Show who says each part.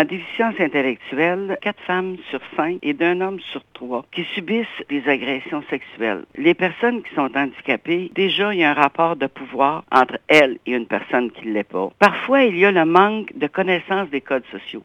Speaker 1: en déficience intellectuelle, quatre femmes sur cinq et d'un homme sur trois qui subissent des agressions sexuelles. Les personnes qui sont handicapées, déjà, il y a un rapport de pouvoir entre elles et une personne qui ne l'est pas. Parfois, il y a le manque de connaissance des codes sociaux.